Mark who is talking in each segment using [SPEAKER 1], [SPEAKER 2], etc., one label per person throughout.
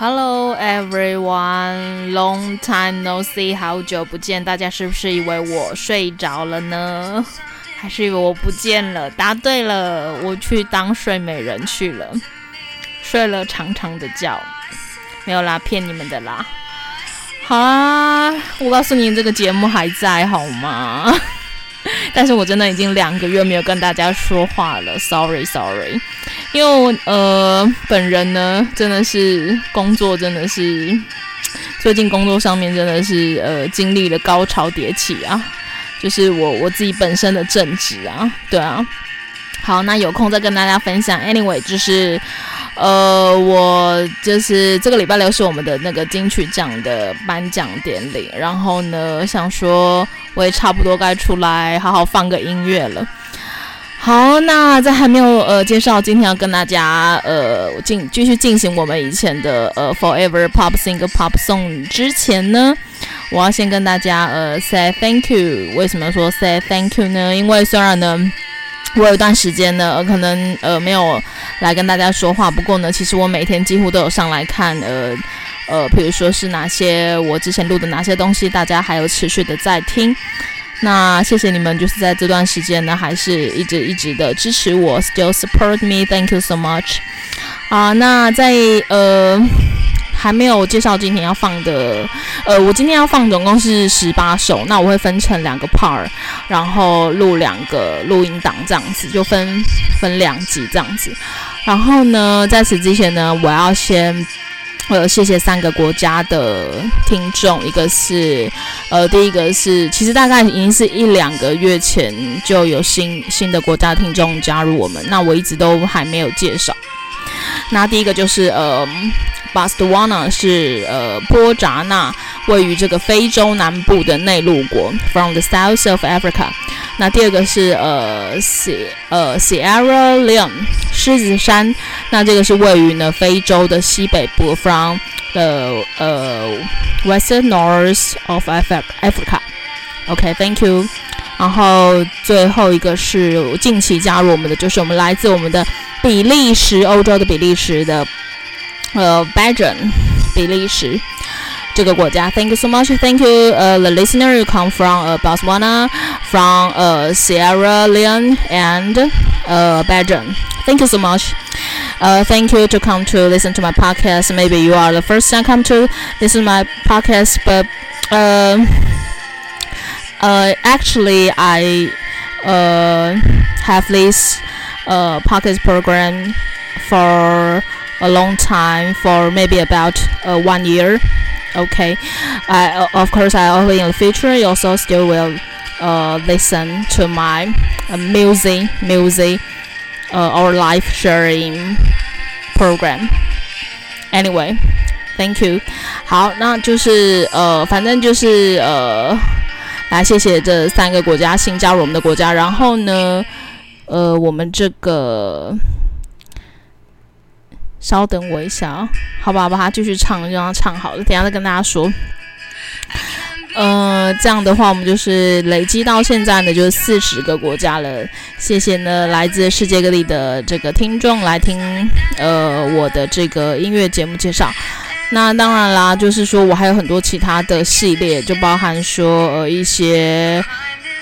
[SPEAKER 1] Hello everyone, long time no see，好久不见，大家是不是以为我睡着了呢？还是以为我不见了？答对了，我去当睡美人去了，睡了长长的觉，没有啦，骗你们的啦。好啊，我告诉你，这个节目还在好吗？但是我真的已经两个月没有跟大家说话了，sorry sorry。因为呃，本人呢，真的是工作，真的是最近工作上面真的是呃，经历了高潮迭起啊，就是我我自己本身的正职啊，对啊。好，那有空再跟大家分享。Anyway，就是呃，我就是这个礼拜六是我们的那个金曲奖的颁奖典礼，然后呢，想说我也差不多该出来好好放个音乐了。好，那在还没有呃介绍今天要跟大家呃进继续进行我们以前的呃 Forever Pop Sing Pop Song 之前呢，我要先跟大家呃 say thank you。为什么说 say thank you 呢？因为虽然呢我有一段时间呢可能呃没有来跟大家说话，不过呢其实我每天几乎都有上来看呃呃，比如说是哪些我之前录的哪些东西，大家还有持续的在听。那谢谢你们，就是在这段时间呢，还是一直一直的支持我，still support me，thank you so much。啊，那在呃还没有介绍今天要放的，呃，我今天要放总共是十八首，那我会分成两个 part，然后录两个录音档这样子，就分分两集这样子。然后呢，在此之前呢，我要先。呃，谢谢三个国家的听众，一个是，呃，第一个是，其实大概已经是一两个月前就有新新的国家听众加入我们，那我一直都还没有介绍。那第一个就是呃，Botswana 是呃波扎纳，位于这个非洲南部的内陆国，from the south of Africa。那第二个是呃，Si 呃 Sierra Leone 狮子山，那这个是位于呢非洲的西北部，from the 呃 western north of Africa。OK，Thank you。然后最后一个是近期加入我们的，就是我们来自我们的比利时，欧洲的比利时的呃 Belgium 比利时。这个国家，Thank you so much. Thank you, uh, the listener you come from uh, Botswana, from uh, Sierra Leone and uh, Belgium. Thank you so much. Uh, thank you to come to listen to my podcast. Maybe you are the first time come to listen to my podcast, but uh, uh, actually I uh, have this uh, podcast program for a long time, for maybe about uh, one year. Okay, I of course I hope in the future you also still will uh listen to my uh, music music uh, or live sharing program. Anyway, thank you. 好，那就是呃，反正就是呃，来谢谢这三个国家新加入我们的国家，然后呢，呃，我们这个。 稍等我一下啊，好吧，把它继续唱，就让它唱好了。等下再跟大家说。呃，这样的话，我们就是累积到现在呢，就是四十个国家了。谢谢呢，来自世界各地的这个听众来听呃我的这个音乐节目介绍。那当然啦，就是说我还有很多其他的系列，就包含说呃一些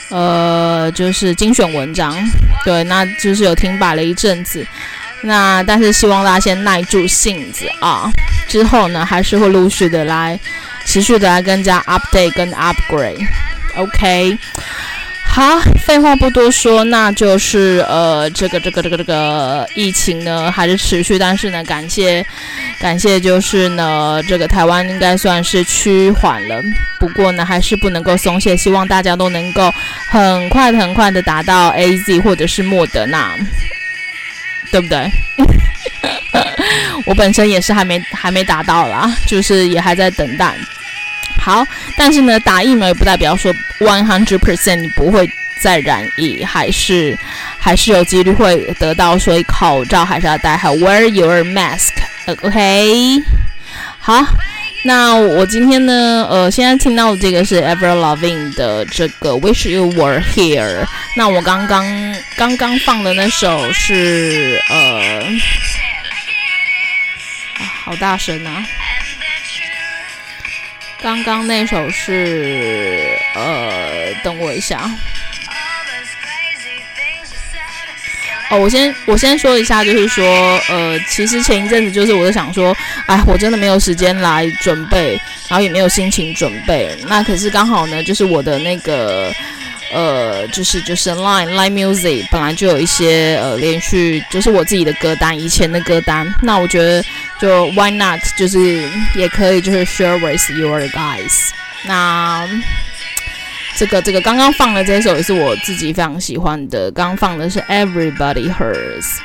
[SPEAKER 1] 呃就是精选文章，对，那就是有停摆了一阵子。那但是希望大家先耐住性子啊，之后呢还是会陆续的来，持续的来跟大家 update 跟 upgrade，OK，好，废话不多说，那就是呃这个这个这个这个疫情呢还是持续，但是呢感谢感谢就是呢这个台湾应该算是趋缓了，不过呢还是不能够松懈，希望大家都能够很快很快的达到 AZ 或者是莫德纳。对不对？我本身也是还没还没达到啦，就是也还在等待。好，但是呢，打疫苗也不代表说 one hundred percent 你不会再染疫，还是还是有几率会得到，所以口罩还是要戴好，wear your mask，OK？好。那我今天呢，呃，现在听到的这个是 Avril Lavigne 的这个 Wish You Were Here。那我刚刚刚刚放的那首是呃，啊，好大声啊！刚刚那首是呃，等我一下。哦，我先我先说一下，就是说，呃，其实前一阵子就是我就想说，哎，我真的没有时间来准备，然后也没有心情准备。那可是刚好呢，就是我的那个，呃，就是就是 Line Line Music 本来就有一些呃连续，就是我自己的歌单，以前的歌单。那我觉得就 Why not，就是也可以就是 share with your guys。那。这个这个刚刚放的这首也是我自己非常喜欢的，刚刚放的是 Everybody Hurts，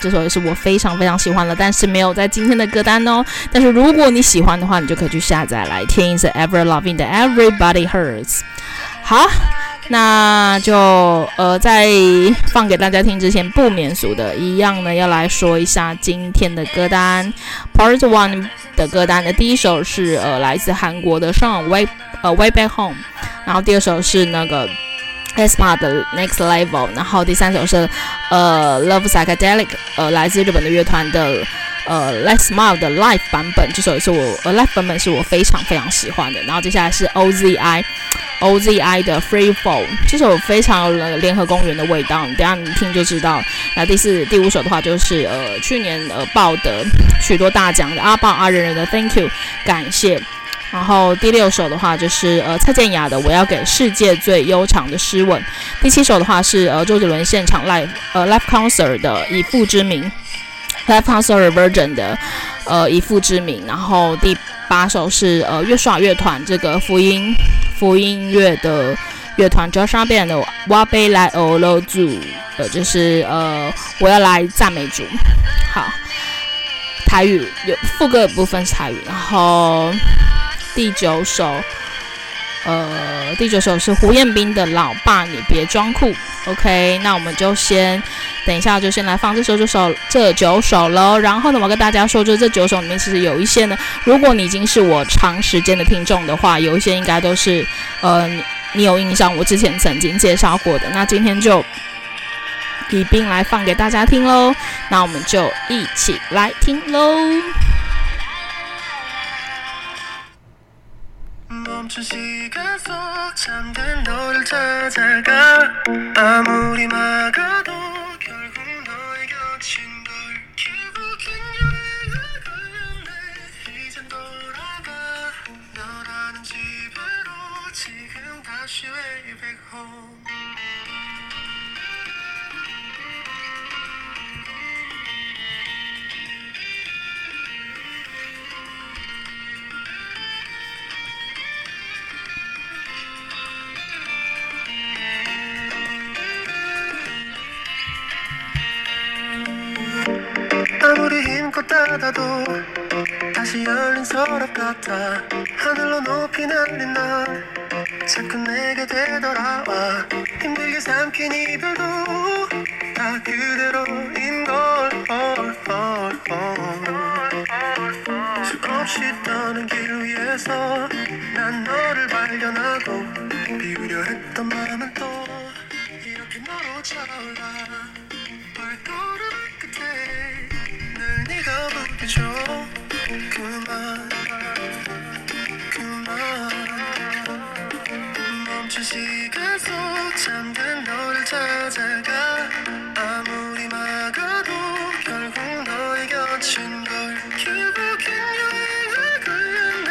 [SPEAKER 1] 这首也是我非常非常喜欢的，但是没有在今天的歌单哦。但是如果你喜欢的话，你就可以去下载来听一下 Ever Loving 的 Everybody Hurts。好，那就呃在放给大家听之前，不免俗的一样呢，要来说一下今天的歌单。Part One 的歌单的第一首是呃来自韩国的 Sean Way 呃 Way Back Home。然后第二首是那个 aespa 的 Next Level，然后第三首是呃 Love Psychedelic，呃来自日本的乐团的呃 Let's Smile 的 Live 版本，这首也是我呃 Live 版本是我非常非常喜欢的。然后接下来是 OZI OZI 的 Free Fall，这首非常有联合公园的味道，你等下你听就知道。那第四、第五首的话就是呃去年呃报的许多大奖的阿爆阿仁仁的 Thank You，感谢。然后第六首的话就是呃蔡健雅的我要给世界最悠长的诗吻。第七首的话是呃周杰伦现场 live 呃 live concert 的以父之名 live concert version 的呃以父之名。然后第八首是呃越耍乐团这个福音福音乐的乐团 Joshua Band 的哇贝来欧罗祖呃就是呃我要来赞美主。好，台语有副歌的部分是台语，然后。第九首，呃，第九首是胡彦斌的《老爸，你别装酷》。OK，那我们就先等一下，就先来放这首这首这九首喽。然后呢，我跟大家说，就这九首里面，其实有一些呢，如果你已经是我长时间的听众的话，有一些应该都是，呃，你有印象，我之前曾经介绍过的。那今天就一并来放给大家听喽。那我们就一起
[SPEAKER 2] 来听喽。 멈춘 시간 속 잠든 너를 찾아가. 아무리 막아도 바다도 다시 열린 서랍 같아. 하늘로 높이 날린 난 자꾸 내게 되돌아와. 힘들게 삼킨 이별도 다 그대로인 걸. 수없이 떠는 길
[SPEAKER 3] 위에서 난 너를 발견하고 비우려 했던 마음은 또 이렇게 너로 차올라. 멈춘 시간 속 잠든 너를 찾아가. 아무리 막아도 결국 너의 곁인 걸 결국엔 여행을 걸렸네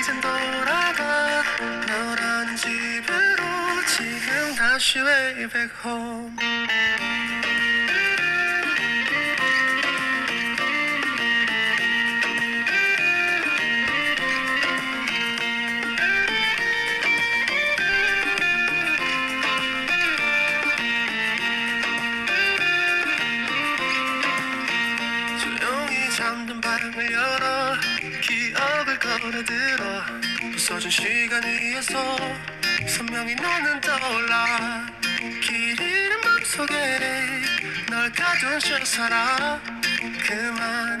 [SPEAKER 3] 이젠 돌아가. 너라는 집으로 지금 다시 way back home. 멈춰진 시간 위에서 선명히 너는
[SPEAKER 4] 떠올라 길 잃은 밤속에 널 가둔 실사라 그만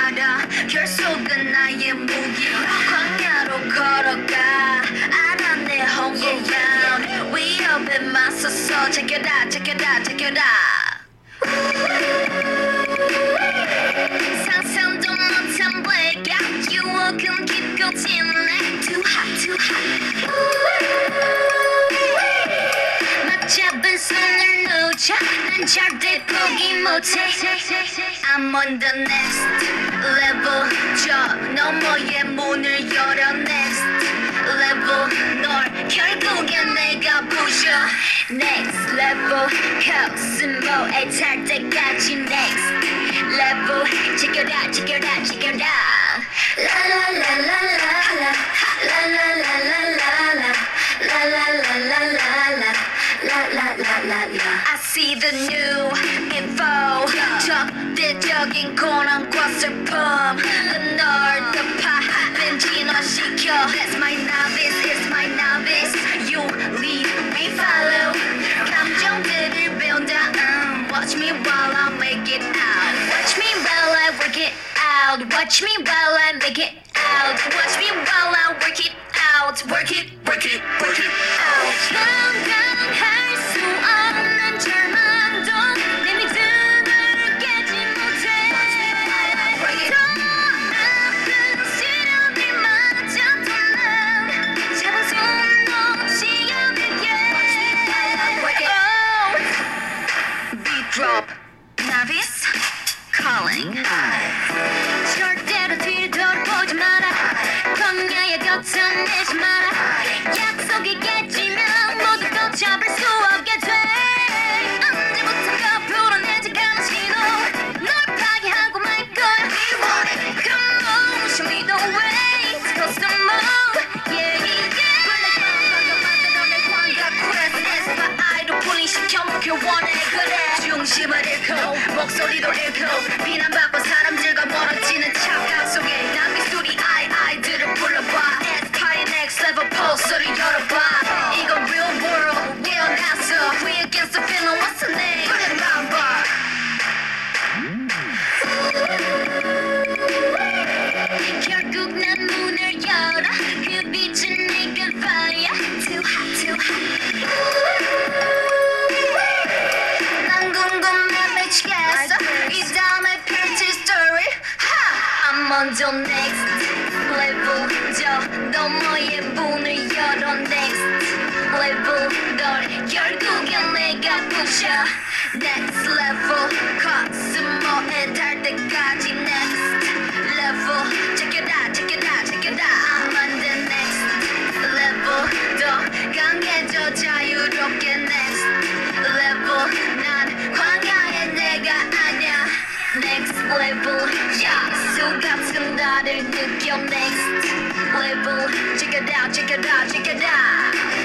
[SPEAKER 4] 놓지 마라 결속은 나의 무기 광야로 걸어가 알아 내 홍보야 위협에 맞서서 Check it out check it out check it out 상상도 못한 blackout 유혹은 깊고 진해 Too hot too hot 상상 못해 난 절대 포기 못해 I'm on the next level 저 너머의 문을 열어 next level 널 결국엔 내가 부셔 next level 코스모에 탈 때까지 next level 지켜라 지켜라 지켜라 라라라라라라 라라라라라라 라라라라라라 La la la la la I see the new info 적대적인 고난과 슬픔 널 덮아 진화시켜 That's my novice, it's my novice You lead, we follow 감정들을 배운다 um, Watch me while I make it out Watch me while I work it out Watch me while I make it out Watch me while I work it out out. Work it, work it, work it out. Her 널 결국엔 내가 부셔 next level 코스모에 달 때까지 next level check it out I'm on the next level 더 강해져 자유롭게 next level 난 광야의 내가 아냐 next level 야수 같은 나를 느껴 next level check it out check it out check it out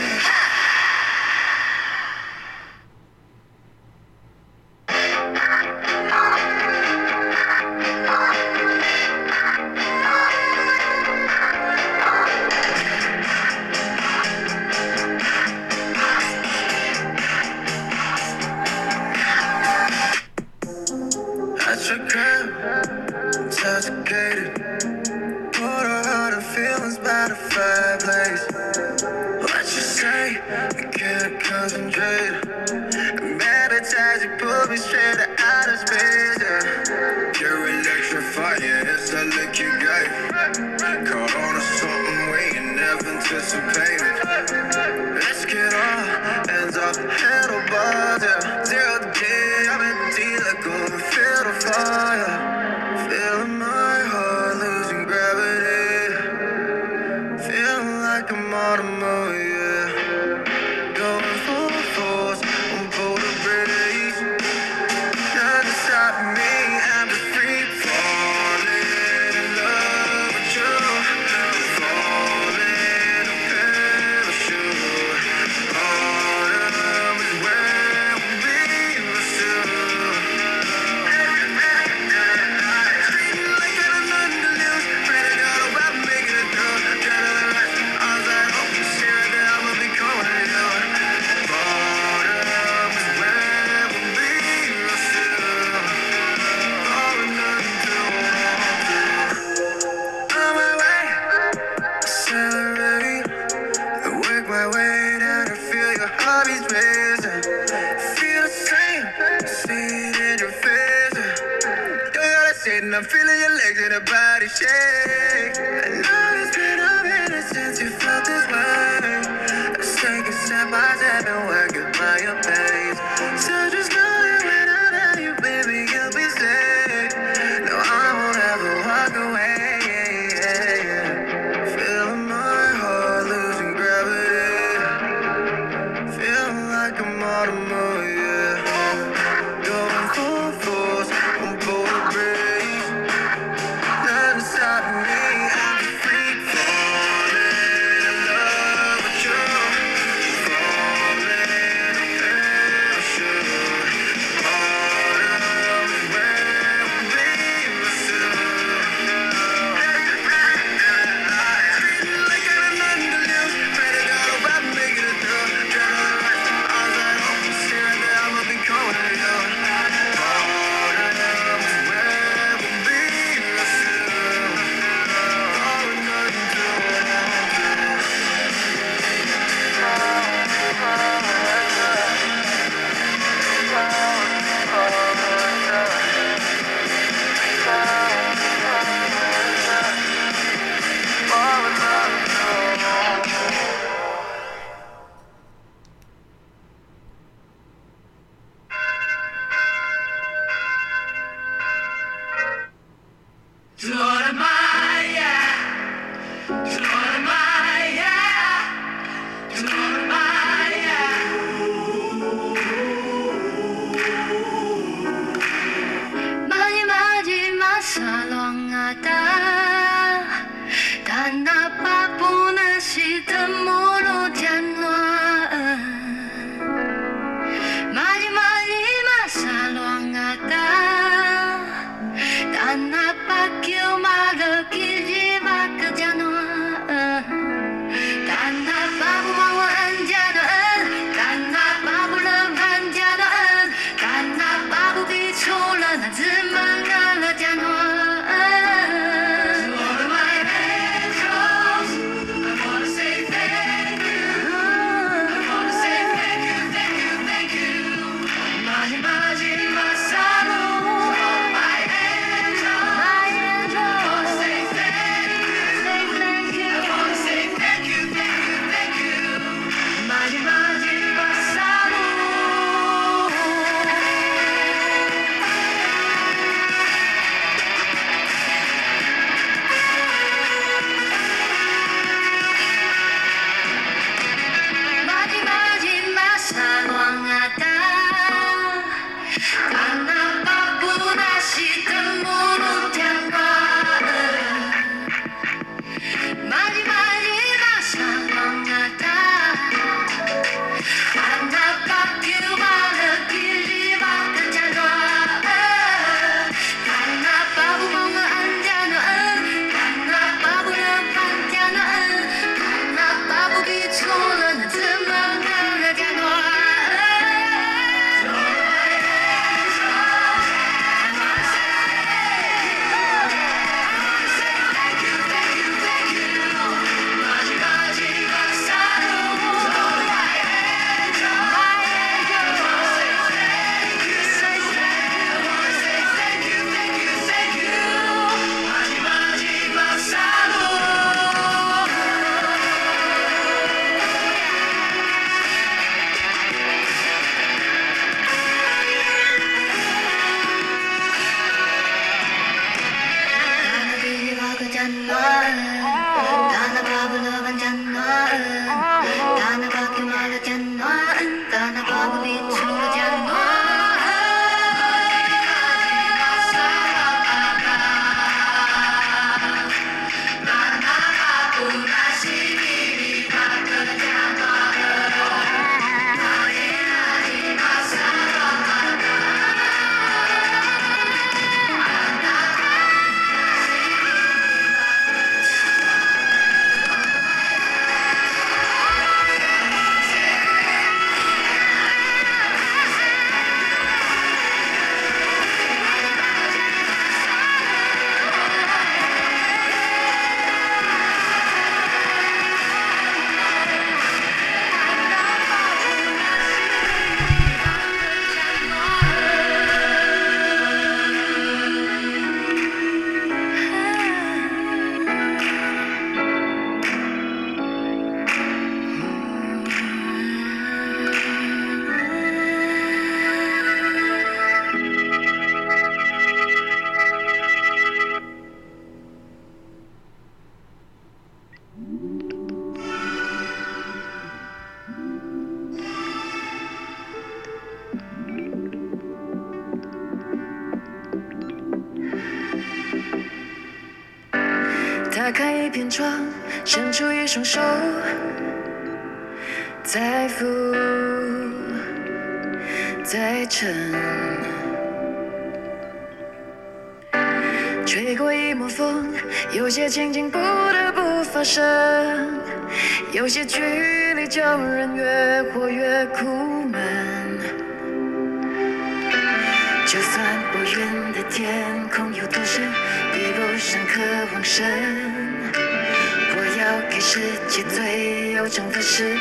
[SPEAKER 3] 有整分时温，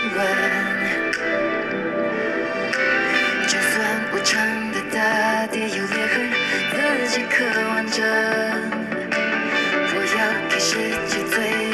[SPEAKER 3] 就算无常的大地有裂痕，自己刻完整。我要给世界最。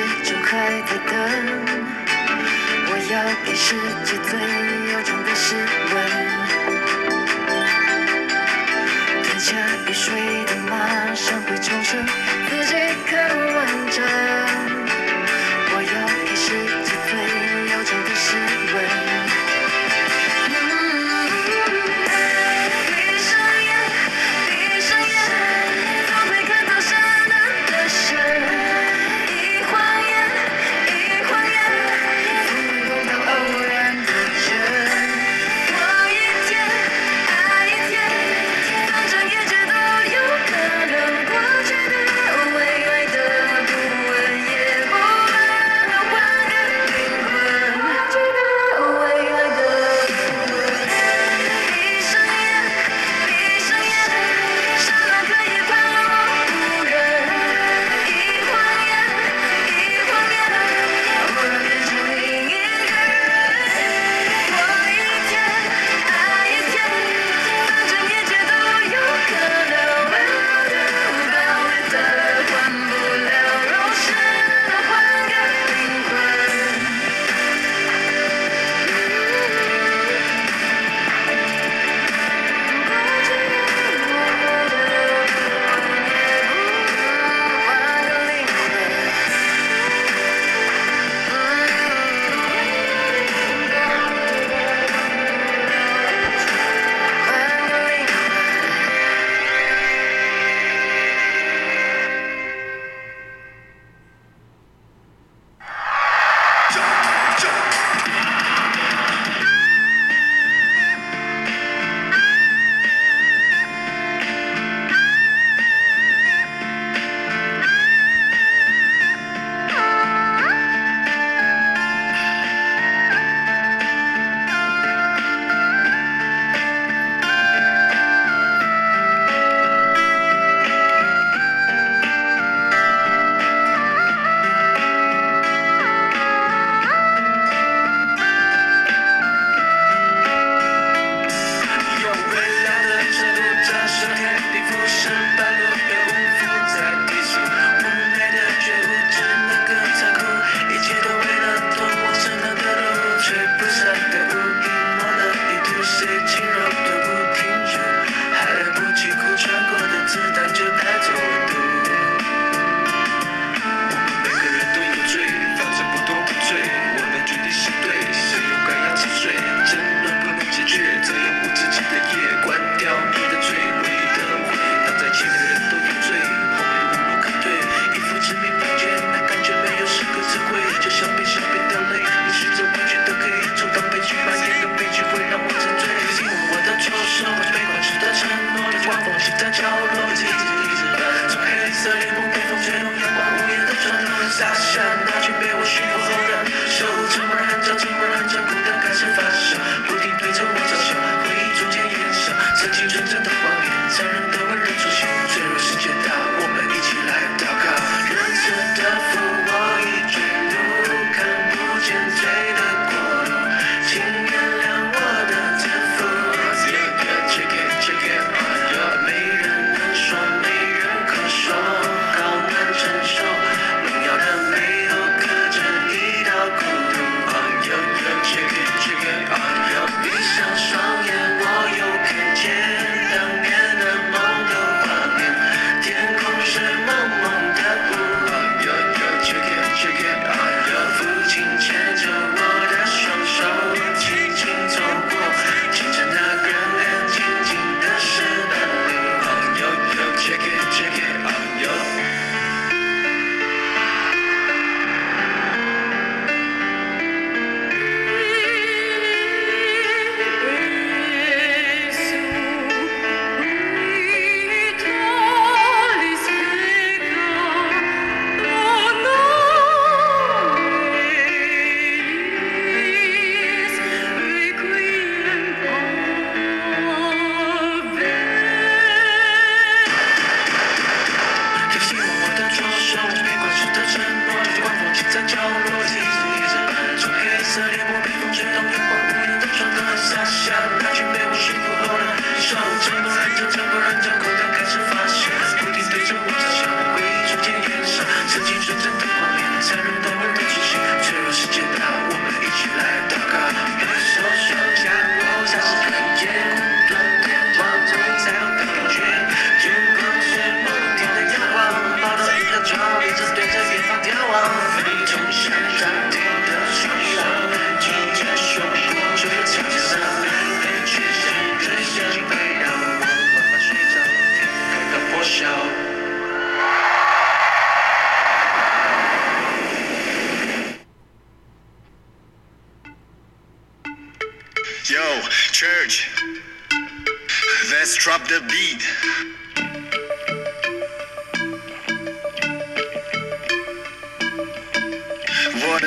[SPEAKER 3] 地中海的灯，我要给世界最悠长的诗文。吞下雨水的马，上会重生，自己看完整。我要给世界最悠长的诗文。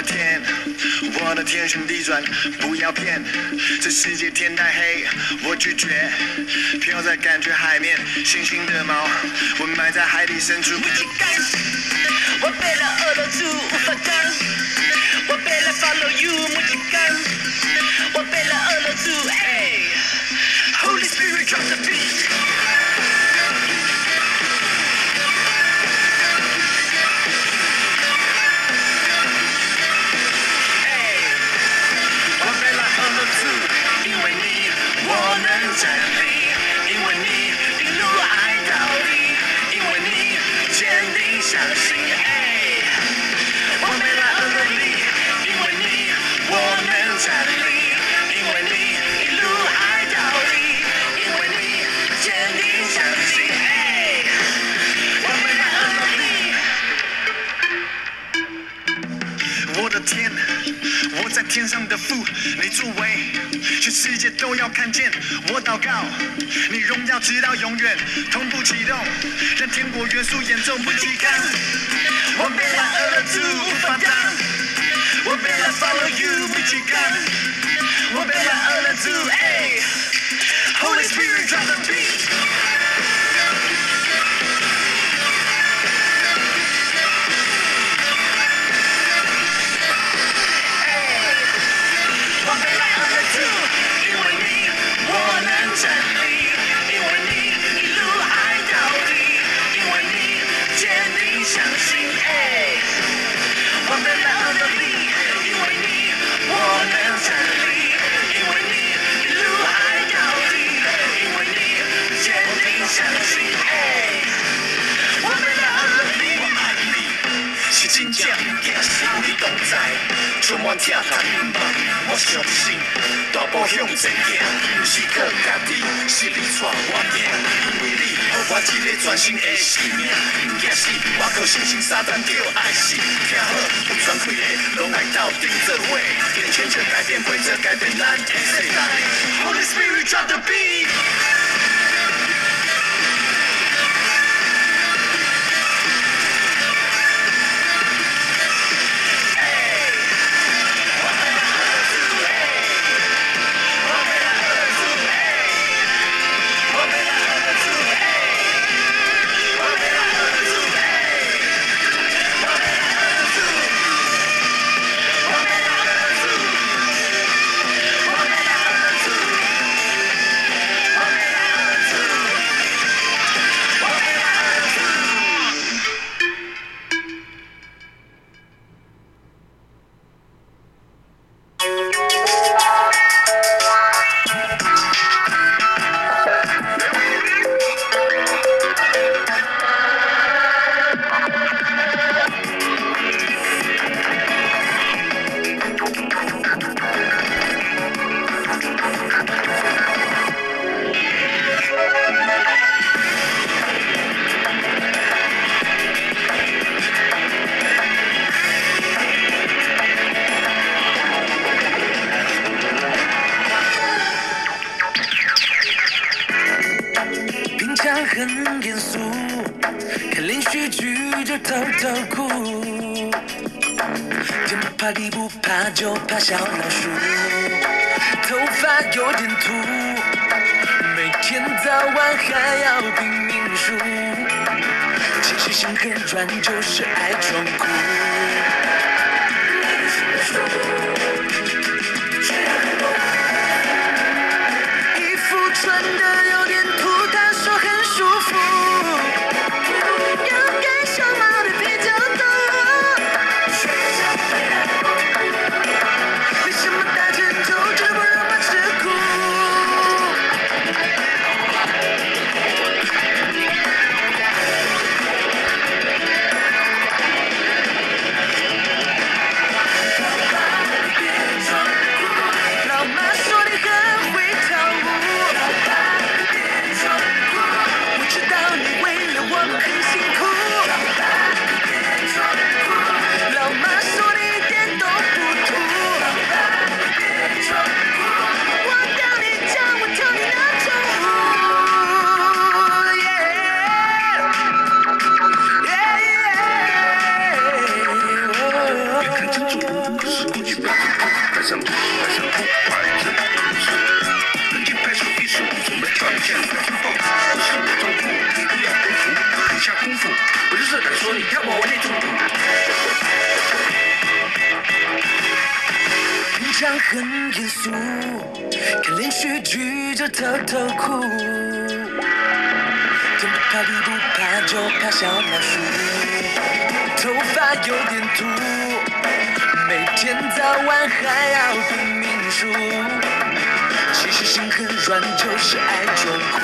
[SPEAKER 5] 天，我的天旋地转，不要骗，这世界天太黑，我拒绝。飘在感觉海面，星星的猫，我埋在海底深处。
[SPEAKER 6] 不去干死，我背了恶的主无法干，我背了 follow you，不去干，我背了恶的主哎，Holy Spirit drops the beat。
[SPEAKER 5] 天上的父你作为全世界都要看见我祷告你荣耀直到永远同步启动让天国元素演奏不体看我变了俄罗斯方块我变了 follow you 母体感我变了心
[SPEAKER 7] 很软，就是爱装酷。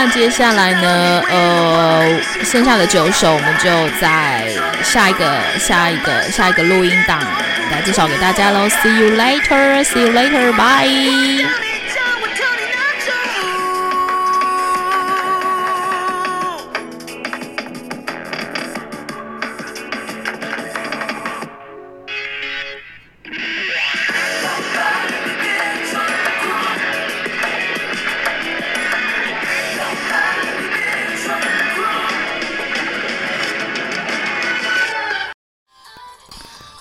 [SPEAKER 8] 那
[SPEAKER 1] 接下来呢？呃，剩下的九首我们就在下一个、下一个、下一个录音档来介绍给大家喽。See you later, see you later, bye.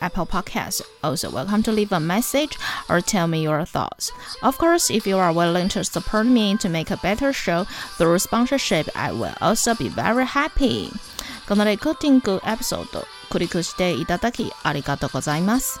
[SPEAKER 1] Apple Podcasts. Also, welcome to leave a message or tell me your thoughts. Of course, if you are willing to support me to make a better show through sponsorship, I will also be very happy. このレコーディングエピソード、クリックしていただきありがとうございます。